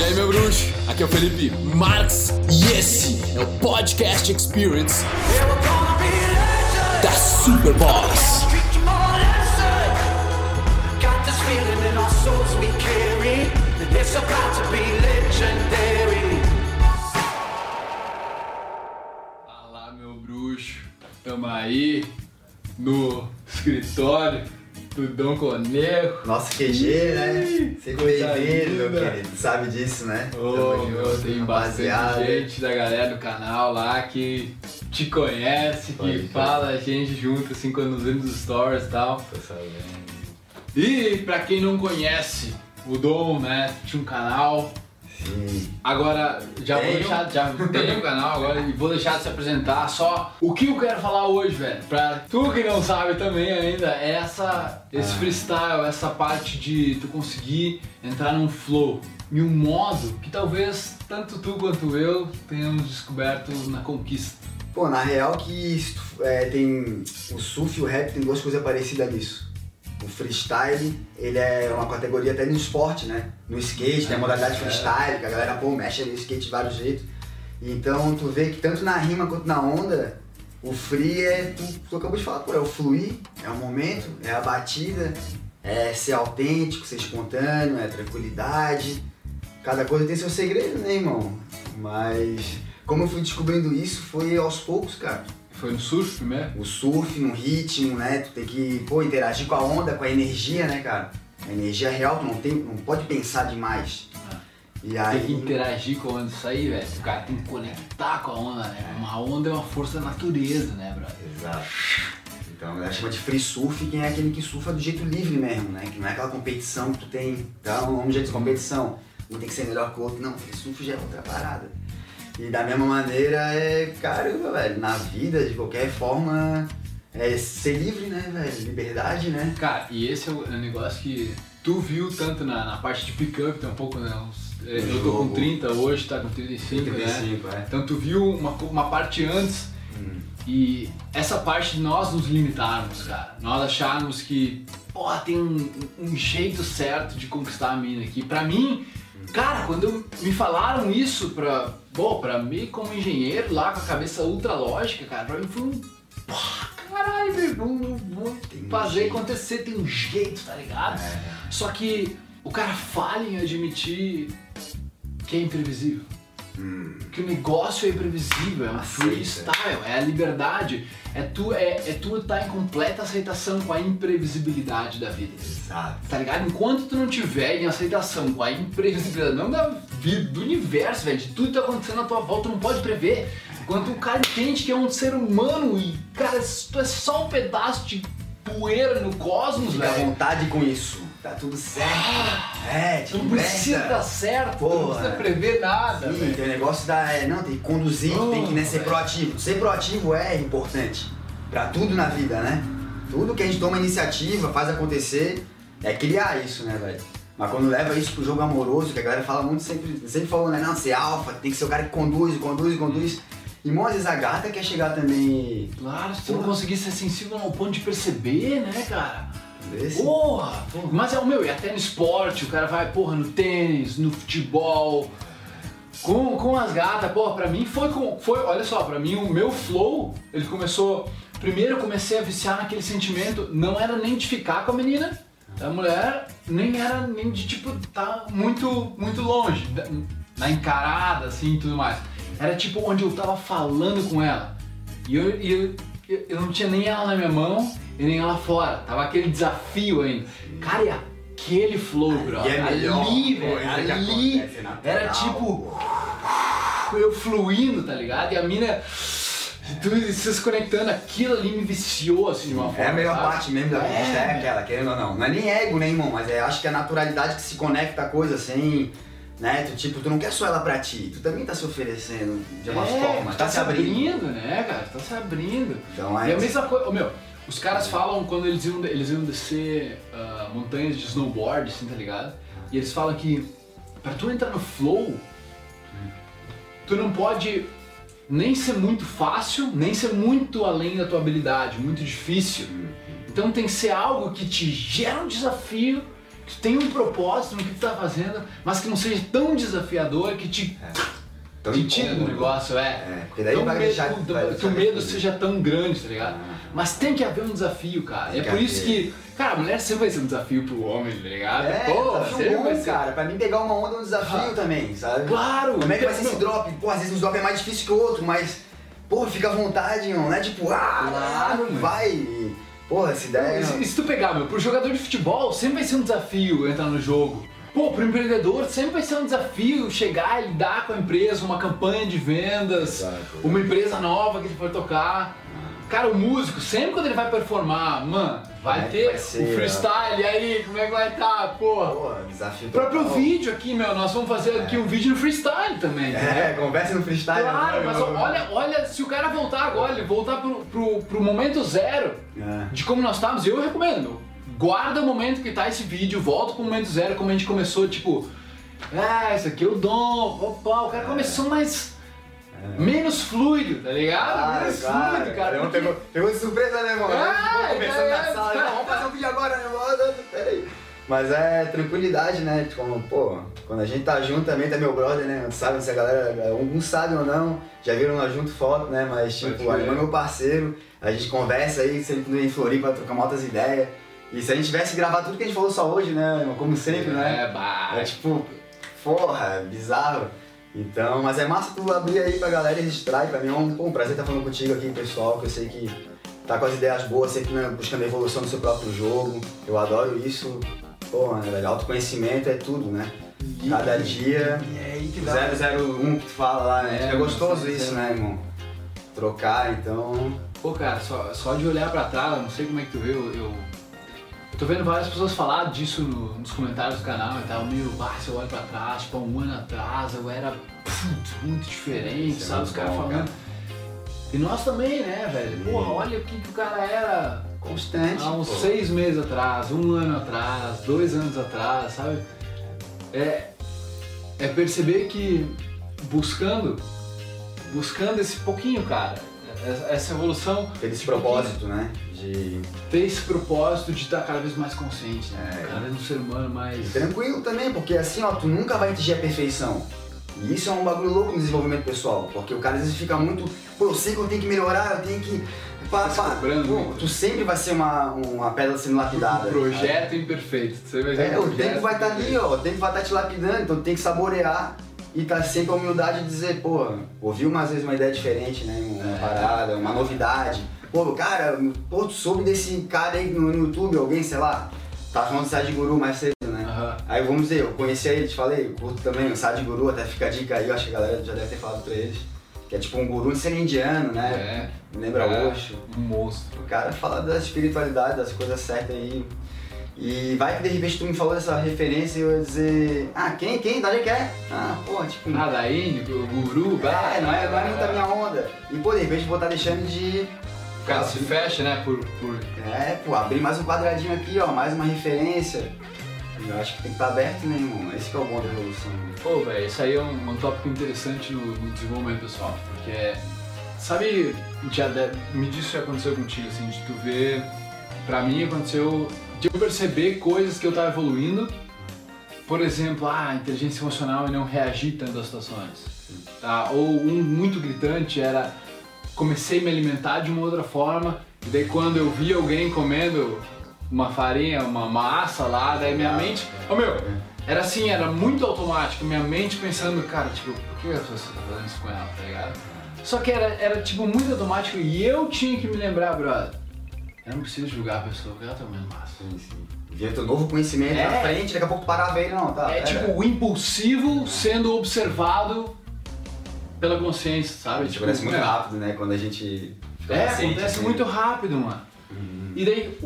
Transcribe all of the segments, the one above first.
E aí, meu bruxo? Aqui é o Felipe Marx e esse é o Podcast Experience da Superboss. Fala, meu bruxo. Tamo aí no escritório Dom Conejo. Nosso QG, né? Coisa bem-vindo, meu querido. Sabe disso, né? Ô, meu, tem bastante gente da galera do canal lá que te conhece, Pode que fala a gente junto, assim, quando nos vemos nos stories e tal. Tô sabendo. E pra quem não conhece, o Dom, né, tinha um canal. Agora, já vou Tenho. deixar, já tenho um canal agora e vou deixar de se apresentar só o que eu quero falar hoje, velho. Pra tu que não sabe também ainda, é essa, esse Ah. freestyle, essa parte de tu conseguir entrar num flow, em um modo que talvez tanto tu quanto eu tenhamos descoberto na conquista. Pô, na real que é, tem o surf e o rap tem duas coisas parecidas nisso. O freestyle, ele é uma categoria até no esporte, né? No skate, tem a modalidade É. freestyle, que a galera, pô, mexe no skate de vários jeitos. Então tu vê que tanto na rima quanto na onda, o free é, tu, tu acabou de falar, pô, é o fluir, é o momento, é a batida, é ser autêntico, ser espontâneo, é tranquilidade. Cada coisa tem seu segredo, né, irmão? Mas como eu fui descobrindo isso foi aos poucos, cara. Foi no surf primeiro? O surf, no ritmo, né? Tu tem que, pô, interagir com a onda, com a energia, né, cara? A energia real, tu não, tem, não pode pensar demais. E aí. Tem que interagir com a onda, isso aí, velho. O cara tem que conectar com a onda, né? Uma onda é uma força da natureza, né, brother? Exato. Então, ela chama de free surf quem é aquele que surfa do jeito livre mesmo, né? Que não é aquela competição que tu tem, tá? Um jeito de competição. Um tem que ser melhor que o outro. Não, free surf já é outra parada. E da mesma maneira, é, caramba, velho, na vida, de qualquer forma, é ser livre, né, velho? Liberdade, né? Cara, e esse é o é um negócio que tu viu tanto na, na parte de pick-up, tem um pouco, né? uns- eu tô com jogo. 30 hoje, tá com 35, né? 35, é. Então tu viu uma, uma parte antes Hum. e essa parte de nós nos limitarmos, cara. Nós acharmos que, pô, tem um, um jeito certo de conquistar a mina aqui. Pra mim, cara, quando me falaram isso pra, pô, pra mim como engenheiro lá com a cabeça ultra lógica, cara, pra mim foi um. Pô, caralho, velho, vamos, vamos Tem fazer jeito. acontecer, tem um jeito, tá ligado? É. Só que o cara falha em admitir que é imprevisível. Hum. Que o negócio é imprevisível, é um Aceita. freestyle, é a liberdade. É tu é, é tu estar em completa aceitação com a imprevisibilidade da vida. Exato. Tá ligado? Enquanto tu não tiver em aceitação com a imprevisibilidade, não da vida, do universo, velho, de tudo que tá acontecendo à tua volta, tu não pode prever. Enquanto o cara entende que é um ser humano e, cara, tu é só um pedaço de poeira no cosmos, Fica à velho. vontade com isso. Tá tudo certo. é, Tu tipo, não precisa dar certo, não precisa prever nada, Sim, tem o negócio da. é, não, tem que conduzir, Oh, tem que né, ser proativo. Ser proativo é importante pra tudo na vida, né? Tudo que a gente toma iniciativa, faz acontecer, é criar isso, né, velho? Mas quando leva isso pro jogo amoroso, que a galera fala muito, sempre, sempre falou, né? Não, ser alfa, tem que ser o cara que conduz, conduz, conduz. E, às vezes a gata quer chegar também. Claro, se tu não conseguir ser sensível ao ponto de perceber, né, cara? Porra! Mas é o meu, e até no esporte, o cara vai, porra, no tênis, no futebol, com, com as gatas, porra, pra mim foi com. Foi, olha só, pra mim o meu flow, ele começou. Primeiro eu comecei a viciar naquele sentimento, não era nem de ficar com a menina, a mulher, nem era nem de tipo, tá muito, muito longe, na encarada, assim e tudo mais. Era tipo onde eu tava falando com ela. E eu, eu, eu não tinha nem ela na minha mão e nem ela fora. Tava aquele desafio ainda. Cara, e aquele flow, bro. É ali, velho. isso que Ali acontece natural, era tipo eu fluindo, tá ligado? E a mina. Tu se conectando, aquilo ali me viciou assim de uma forma. É a melhor sabe? parte mesmo da é, É, aquela, querendo ou não. Não é nem ego, né, irmão? Mas é, acho que é a naturalidade que se conecta a coisa sem. Né? Tu, tipo, tu não quer só ela pra ti, tu também tá se oferecendo de uma é, forma, tá, se abrindo. né, cara? Tá se abrindo. Então E é. a mesma coisa, ô, meu, os caras falam quando eles iam, eles iam descer ah, montanhas de snowboard, assim, tá ligado? E eles falam que pra tu entrar no flow, tu não pode nem ser muito fácil, nem ser muito além da tua habilidade, muito difícil. Então tem que ser algo que te gera um desafio, que tu tenha um propósito no que tu tá fazendo, mas que não seja tão desafiador que te, Tão te tira do negócio, é. É, porque daí Tão vai medo- deixar- vai que o medo seja tão grande, tá ligado? Ah. Mas tem que haver um desafio, cara. Tem é por isso que, cara, a mulher sempre vai ser um desafio pro homem, tá ligado? É, Pô, desafio vai bom, ser. cara. Pra mim pegar uma onda é um desafio Ah. também, sabe? Claro! Como é que vai ser Meu, esse drop? Pô, às vezes um drop é mais difícil que o outro, mas, pô, fica à vontade, não é tipo, ah, Claro, não vai. Porra, essa ideia. E se, se tu pegar, meu, pro jogador de futebol sempre vai ser um desafio entrar no jogo. Pô, pro empreendedor sempre vai ser um desafio chegar e lidar com a empresa, uma campanha de vendas, Exato. uma empresa nova que ele for tocar. Cara, o músico, sempre quando ele vai performar, mano, vai é ter vai ser, o freestyle, e aí, como é que vai estar, porra? Pô, desafio O próprio total. vídeo aqui, meu, nós vamos fazer aqui um vídeo no freestyle também, É, entendeu? conversa no freestyle. Claro, né? mas olha, olha, se o cara voltar agora, ele voltar pro, pro, pro momento zero, É. de como nós estávamos, eu recomendo. Guarda o momento que tá esse vídeo, volta pro momento zero, como a gente começou, tipo, ah, isso aqui é o dom, opa, o cara começou mais. Menos fluido, tá ligado? Claro, menos claro. fluido, cara. Um porque- pegou, de surpresa, né, irmão? É, conversando é, na sala, é. não, vamos fazer um vídeo agora, né, irmão? Peraí. Mas é tranquilidade, né? Como, pô, quando a gente tá junto também, tá meu brother, né? Sabe se a galera, alguns sabem ou não, já viram nós junto foto, né? Mas, tipo, o Alemão é meu parceiro, a gente conversa aí, sempre em Floripa, trocamos altas ideias. E se a gente tivesse gravado tudo que a gente falou só hoje, né? Como sempre, né? É, bah. É tipo, porra, bizarro. Então, mas é massa tu abrir aí pra galera e registrar. E pra mim é um, pô, um prazer estar falando contigo aqui, pessoal, que eu sei que tá com as ideias boas, sempre né, buscando a evolução do seu próprio jogo. Eu adoro isso. Pô, né, velho, autoconhecimento é tudo, né? Cada dia. E é aí que dá. 001 que tu fala lá, né? É, É, gostoso mano, isso, é. né, irmão? Trocar, então. Pô, cara, só, só de olhar pra trás, eu não sei como é que tu vê, eu, eu tô vendo várias pessoas falar disso no- nos comentários do canal e tal, meu, bah, se eu olho pra trás, tipo, há um ano atrás eu era muito diferente, Isso é sabe, muito os caras falando. cara. E nós também, né, velho? Porra, olha o que, que o cara era Constante. há uns pô. seis meses atrás, um ano atrás, dois anos atrás, sabe? É, é perceber que buscando, buscando esse pouquinho, cara, essa- evolução, Ter esse propósito, né? De. ter esse propósito de estar cada vez mais consciente, né? É. Cada vez um ser humano mais. Tranquilo também, porque assim, ó, tu nunca vai atingir a perfeição. E isso é um bagulho louco no desenvolvimento pessoal, porque o cara às vezes fica muito, pô, eu sei que eu tenho que melhorar, eu tenho que. Pá, pá. Pô, tu sempre vai ser uma, uma pedra sendo lapidada. Um projeto imperfeito. Você vai? É, o tempo vai estar ali, imperfeito. ó, o tempo vai estar te lapidando, então tu tem que saborear e tá sempre a humildade de dizer, pô, ouvi umas vezes uma ideia diferente, né? Uma É. parada, uma novidade. Pô, cara, pô, tu soube desse cara aí no, no YouTube, alguém, sei lá, tá falando de Sadhguru mais cedo, né? Aham. Aí vamos dizer, eu conheci ele, te falei, eu curto também o Sadhguru, até fica a dica aí, eu acho que a galera já deve ter falado pra eles. Que é tipo um guru de ser indiano, né? É. Lembra É. Osho. Um monstro. O cara fala da espiritualidade, das coisas certas aí. E vai que de repente tu me falou dessa referência e eu ia dizer, ah, quem, quem, da onde que é? Ah, pô, tipo, Ah, da Índia, o guru, bah, é, não é, não é muito a minha onda. E pô, de repente vou estar deixando de. O cara se fecha, né, por... por... É, pô, abrir mais um quadradinho aqui, ó, mais uma referência. Eu acho que tem que estar aberto, né, irmão? Esse que é o bom da evolução. né? Pô, velho, isso aí é um, um tópico interessante no, no desenvolvimento pessoal, porque, sabe, já de- me diz se aconteceu contigo, assim, de tu ver, pra mim aconteceu de eu perceber coisas que eu tava evoluindo, por exemplo, ah, inteligência emocional e não reagir tanto às situações, tá? Ou um muito gritante era, comecei a me alimentar de uma outra forma, e daí quando eu vi alguém comendo uma farinha, uma massa lá, daí minha mente, ô meu, era assim, era muito automático, minha mente pensando, cara, tipo, por que a pessoa tá fazendo isso com ela, tá ligado? Só que era, era tipo muito automático e eu tinha que me lembrar, brother, eu não preciso julgar a pessoa porque ela tá comendo massa. Sim, sim. Teu novo conhecimento É. na frente, daqui a pouco parava ele, não, tá? É pera. tipo o impulsivo sendo observado pela consciência, sabe? Tipo, acontece muito é, rápido, né? Quando a gente fica É, acontece assim. muito rápido, mano. E daí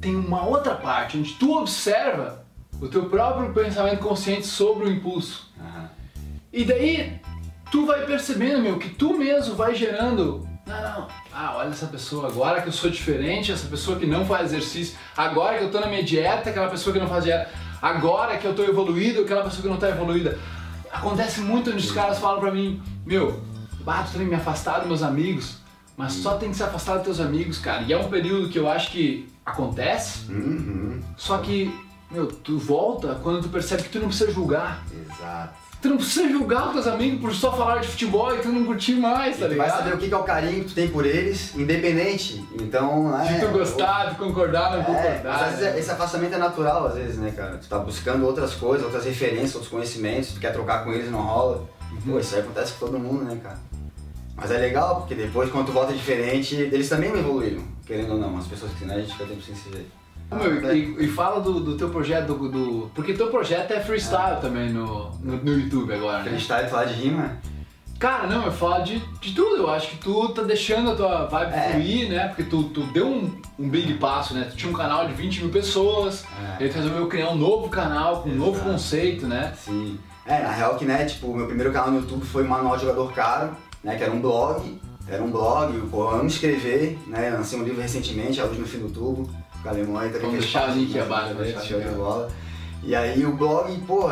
tem uma outra parte onde tu observa o teu próprio pensamento consciente sobre o impulso. Aham. E daí tu vai percebendo, meu, que tu mesmo vai gerando. Não, não. Ah, olha essa pessoa, agora que eu sou diferente, essa pessoa que não faz exercício, agora que eu tô na minha dieta, aquela pessoa que não faz dieta, agora que eu tô evoluído, aquela pessoa que não tá evoluída. Acontece muito onde os caras falam pra mim, meu, bah, tu tem me afastar dos meus amigos, mas só tem que se afastar dos teus amigos, cara. E é um período que eu acho que acontece, Uhum. só que meu, tu volta quando tu percebe que tu não precisa julgar. Exato. Tu não precisa julgar os teus amigos por só falar de futebol e tu não curtir mais, tá tu vai ligado? saber o que é o carinho que tu tem por eles, independente. Então, é. De tu gostar, de concordar, não É, concordar. às vezes né? esse afastamento é natural, às vezes, né, cara? Tu tá buscando outras coisas, outras referências, outros conhecimentos, tu quer trocar com eles e não rola. Uhum. Pô, isso aí acontece com todo mundo, né, cara? Mas é legal, porque depois, quando tu volta diferente, eles também evoluíram, querendo ou não. As pessoas que né, a gente fica tempo sem se ver. Meu, e, e fala do, do teu projeto, do, do- Porque teu projeto é freestyle também no, no, no YouTube agora, né? Freestyle, falar de rima, Cara, não, eu falo de, de tudo. Eu acho que tu tá deixando a tua vibe É. fluir, né? Porque tu, tu deu um, um big passo, né? Tu tinha um canal de 20 mil pessoas, É. e tu resolveu criar um novo canal com um novo Exato. conceito, né? Sim. É, na real que, né, tipo, meu primeiro canal no YouTube foi Manual Jogador Caro, né, que era um blog, era um blog, eu amo escrever, né, lancei um livro recentemente, A Luz no Fim do Tubo, com a aí também Vamos deixar o link né, abaixo, show né, de bola. E aí o blog, pô,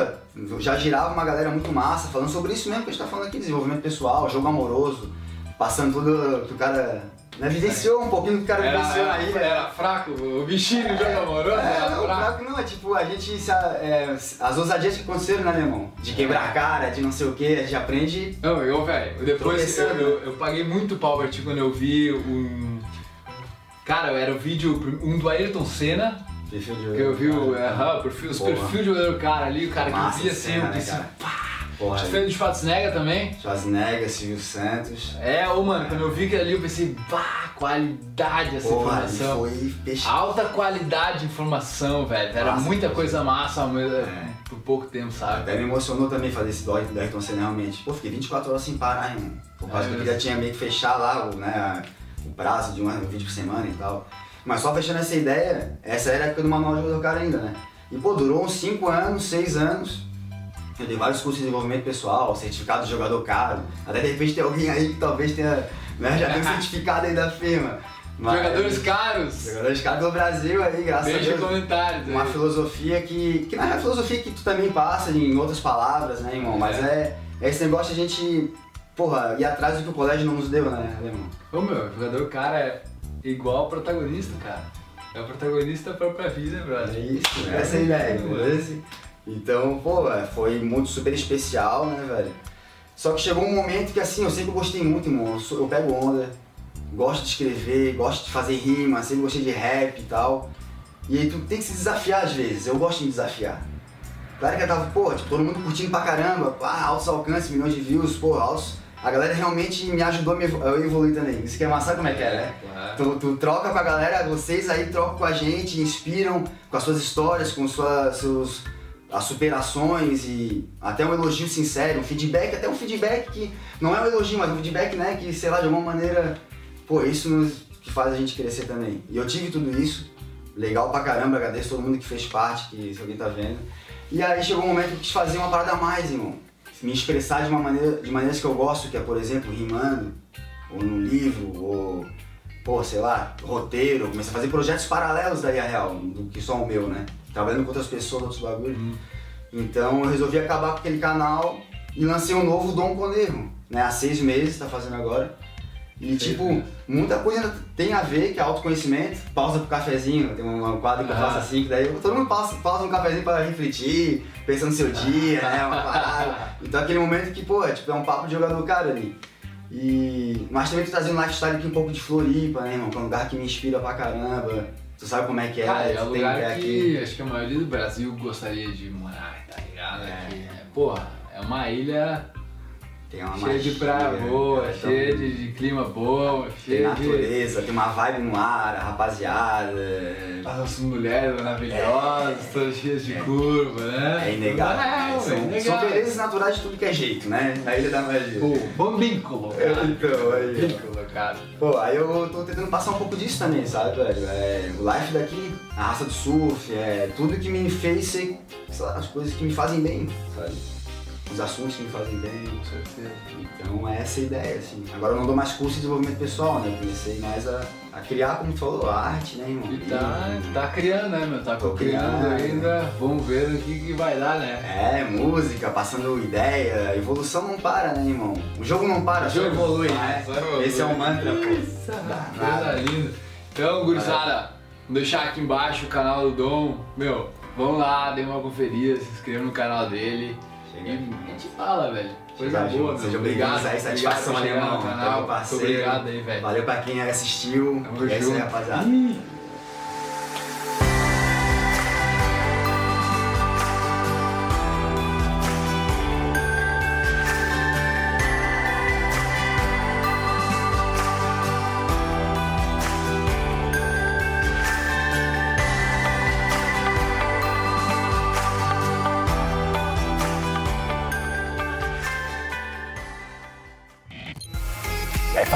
já girava uma galera muito massa, falando sobre isso mesmo que a gente tá falando aqui, desenvolvimento pessoal, jogo amoroso, passando tudo que o cara, né, vivenciou um pouquinho do que o cara vivenciou na ilha. era fraco, o bichinho do jogo amoroso É, era não, fraco. fraco não, é tipo, a gente, se a- é, as ousadias que aconteceram, né, irmão? De quebrar a cara, de não sei o que, a gente aprende. Não, eu, velho, depois eu, eu, eu paguei muito pau pra ti quando eu vi um. Cara, era o vídeo, um do Ayrton Senna, Perfil de que eu vi o, o perfil, os perfil de jogador cara ali, o cara que Massa eu vi assim, eu né, pensei, cara? pá! Porra, de Schwarzenegger também. Schwarzenegger, Silvio Santos. É, ô mano, quando eu vi aquilo ali eu pensei, pá, qualidade essa Porra, informação. foi peixe. Alta qualidade de informação, velho. Era Massa, muita coisa massa ao mesmo- É. por pouco tempo, sabe? Até me emocionou também fazer esse dó do Ayrton Senna realmente. Pô, fiquei 24 horas sem parar, irmão. Por causa É que eu mesmo. já tinha meio que fechar lá o, né, a- o prazo de um, um vídeo por semana e tal. Mas só fechando essa ideia, essa era a época do manual de jogador cara ainda, né? E pô, durou uns 5 anos, 6 anos. Eu dei vários cursos de desenvolvimento pessoal, certificado de jogador caro. Até de repente tem alguém aí que talvez tenha, né, já tem um certificado aí da firma. Mas- Jogadores caros, Jogadores caros do Brasil aí, graças a deixa Deus. comentários Uma aí. filosofia que. que não é a filosofia que tu também passa em outras palavras, né, irmão? Mas é, é esse negócio de a gente, porra, atrás do que o colégio não nos deu, né, irmão? Ô meu, jogador cara é igual ao protagonista, cara. É o protagonista da própria vida, É brother. isso, É, essa é a ideia, é. Então, pô, é, foi muito super especial, né, velho? Só que chegou um momento que assim, eu sempre gostei muito, irmão. Eu, pego onda, gosto de escrever, gosto de fazer rima, sempre gostei de rap e tal. E aí tu tem que se desafiar às vezes, eu gosto de me desafiar. Claro que eu tava, pô, tipo, todo mundo curtindo pra caramba, pá, altos alcances, milhões de views, pô, altos. A galera realmente me ajudou a evoluir também. Isso que é massa, como é que é, né? claro. Tu, tu troca com a galera, vocês aí trocam com a gente, inspiram com as suas histórias, com suas, seus, as superações e até um elogio sincero, um feedback, até um feedback que não é um elogio, mas um feedback, né, que sei lá, de alguma maneira, pô, isso nos, que faz a gente crescer também. E eu tive tudo isso, legal pra caramba, agradeço todo mundo que fez parte, que se alguém tá vendo. E aí chegou um momento que eu quis fazer uma parada a mais, irmão. Me expressar de uma maneira, de maneiras que eu gosto, que é, por exemplo, rimando, ou num livro, ou pô, sei lá, roteiro, eu comecei a fazer projetos paralelos da IA Real, do que só o meu, né? Trabalhando com outras pessoas, outros bagulhos. Então eu resolvi acabar com aquele canal e lancei um novo Dom Conejo, né? Há seis meses, tá fazendo agora. E tipo, muita coisa tem a ver, que é autoconhecimento, pausa pro cafezinho, tem um quadro que eu Ah. faço assim, que daí todo mundo pausa, pausa um cafezinho pra refletir, pensar no seu dia, né? Uma parada. Então aquele momento que, pô, é, tipo, é um papo de jogador cara ali. E... Mas também tô trazendo um lifestyle aqui um pouco de Floripa, né, irmão? Que é um lugar que me inspira pra caramba. Tu sabe como é que é, Cara, é tu um tem lugar que acho que a maioria do Brasil gostaria de morar, tá ligado? É. Aqui, né? Porra, é uma ilha Tem uma cheia de praia boa, é, então, cheia de, de clima boa, Tem cheia de. natureza, tem uma vibe no ar, a rapaziada. As mulheres maravilhosas, todas cheias de curva, né? É inegável. É, né? são, inegável. são belezas naturais de tudo que é jeito, né? Na Ilha da Magia. Pô, bambíncolo, cara. Então, aí. Bambíncolo, cara. Pô, aí eu tô tentando passar um pouco disso também, sabe, velho? É, o life daqui, a raça do surf, é tudo que me fez ser, sei lá, as coisas que me fazem bem, sabe? Os assuntos que me fazem bem. Com certeza. Então é essa a ideia, assim. Agora eu não dou mais curso de desenvolvimento pessoal, né? Eu comecei mais a, a criar, como tu falou, a arte, né, irmão? E tá, tá criando, né, meu? Tá Tô criando criando. ainda. Vamos ver o que, que vai dar, né? É, música, passando ideia, evolução não para, né, irmão? O jogo não para, só jogo evolui, né? só evolui. Esse é o mantra, pô. Coisa linda. Então, gurizada, vou deixar aqui embaixo o canal do Dom. Meu, Vão lá, dê uma conferida, se inscrevam no canal dele. Chega. E a gente fala, velho. Coisa Chega boa, junto. Seja obrigado, aí, satisfação no irmão. canal. Parceiro. Muito obrigado aí, velho. Valeu pra quem assistiu. Tamo é isso aí, junto. rapaziada. Ih.